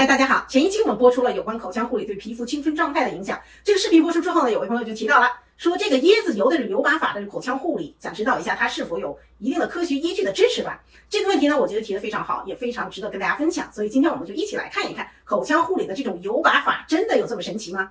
嗨，大家好。前一期我们播出了有关口腔护理对皮肤青春状态的影响。这个视频播出之后呢，有位朋友就提到了，说这个椰子油的油把法的口腔护理，想知道一下它是否有一定的科学依据的支持吧？这个问题呢，我觉得提的非常好，也非常值得跟大家分享。所以今天我们就一起来看一看口腔护理的这种油把法，真的有这么神奇吗？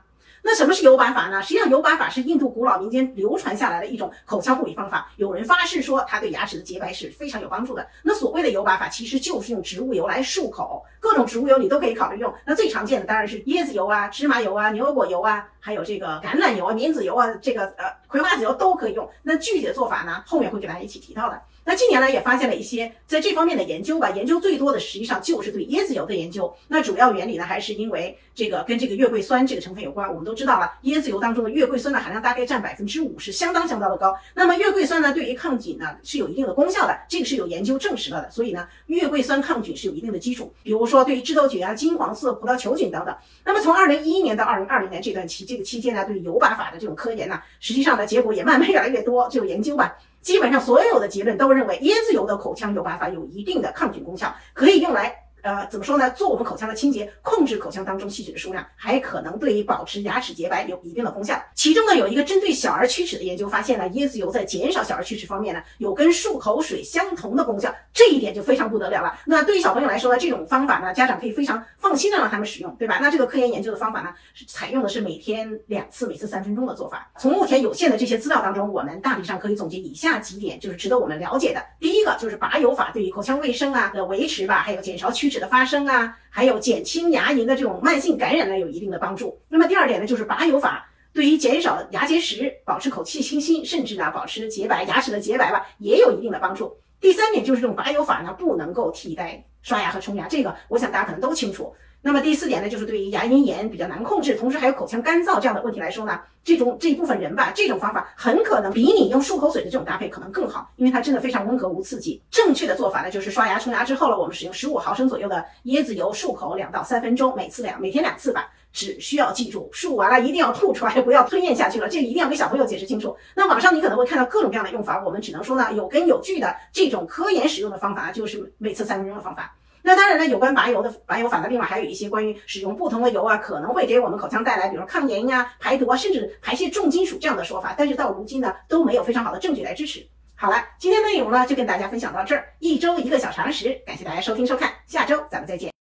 那什么是油把法呢？实际上，油把法是印度古老民间流传下来的一种口腔护理方法。有人发誓说，它对牙齿的洁白是非常有帮助的。那所谓的油把法，其实就是用植物油来漱口，各种植物油你都可以考虑用。那最常见的当然是椰子油啊、芝麻油啊、牛油果油啊，还有这个橄榄油啊、棉籽油啊，这个呃葵花籽油都可以用。那具体的做法呢，后面会给大家一起提到的。那近年来也发现了一些在这方面的研究吧，研究最多的实际上就是对椰子油的研究。那主要原理呢，还是因为这个跟这个月桂酸这个成分有关。我们都知道了，椰子油当中的月桂酸的含量大概占百分之五，是相当相当的高。那么月桂酸呢，对于抗菌呢是有一定的功效的，这个是有研究证实了的。所以呢，月桂酸抗菌是有一定的基础。比如说对于枝头菌啊、金黄色葡萄球菌等等。那么从二零一一年到二零二零年这段期，这个期间呢，对油把法的这种科研呢，实际上的结果也慢慢越来越多，就研究吧。基本上所有的结论都认为椰子油的口腔有办法有一定的抗菌功效，可以用来。呃，怎么说呢？做我们口腔的清洁，控制口腔当中细菌的数量，还可能对于保持牙齿洁白有一定的功效。其中呢，有一个针对小儿龋齿的研究，发现呢椰子油在减少小儿龋齿方面呢，有跟漱口水相同的功效。这一点就非常不得了了。那对于小朋友来说呢，这种方法呢，家长可以非常放心的让他们使用，对吧？那这个科研研究的方法呢，是采用的是每天两次，每次三分钟的做法。从目前有限的这些资料当中，我们大体上可以总结以下几点，就是值得我们了解的。第一个就是拔油法对于口腔卫生啊的维持吧，还有减少龋齿的发生啊。还有减轻牙龈的这种慢性感染呢，有一定的帮助。那么第二点呢，就是拔油法对于减少牙结石、保持口气清新，甚至呢保持洁白牙齿的洁白吧，也有一定的帮助。第三点就是这种拔油法呢，不能够替代刷牙和冲牙，这个我想大家可能都清楚。那么第四点呢，就是对于牙龈炎比较难控制，同时还有口腔干燥这样的问题来说呢，这种这一部分人吧，这种方法很可能比你用漱口水的这种搭配可能更好，因为它真的非常温和无刺激。正确的做法呢，就是刷牙冲牙之后了，我们使用十五毫升左右的椰子油漱口两到三分钟，每次两每天两次吧。只需要记住，漱完了一定要吐出来，不要吞咽下去了，这个一定要给小朋友解释清楚。那网上你可能会看到各种各样的用法，我们只能说呢，有根有据的这种科研使用的方法就是每次三分钟的方法。那当然呢，有关拔油的拔油法呢，另外还有一些关于使用不同的油啊，可能会给我们口腔带来，比如抗炎呀、排毒啊，甚至排泄重金属这样的说法。但是到如今呢，都没有非常好的证据来支持。好了，今天内容呢就跟大家分享到这儿，一周一个小常识，感谢大家收听收看，下周咱们再见。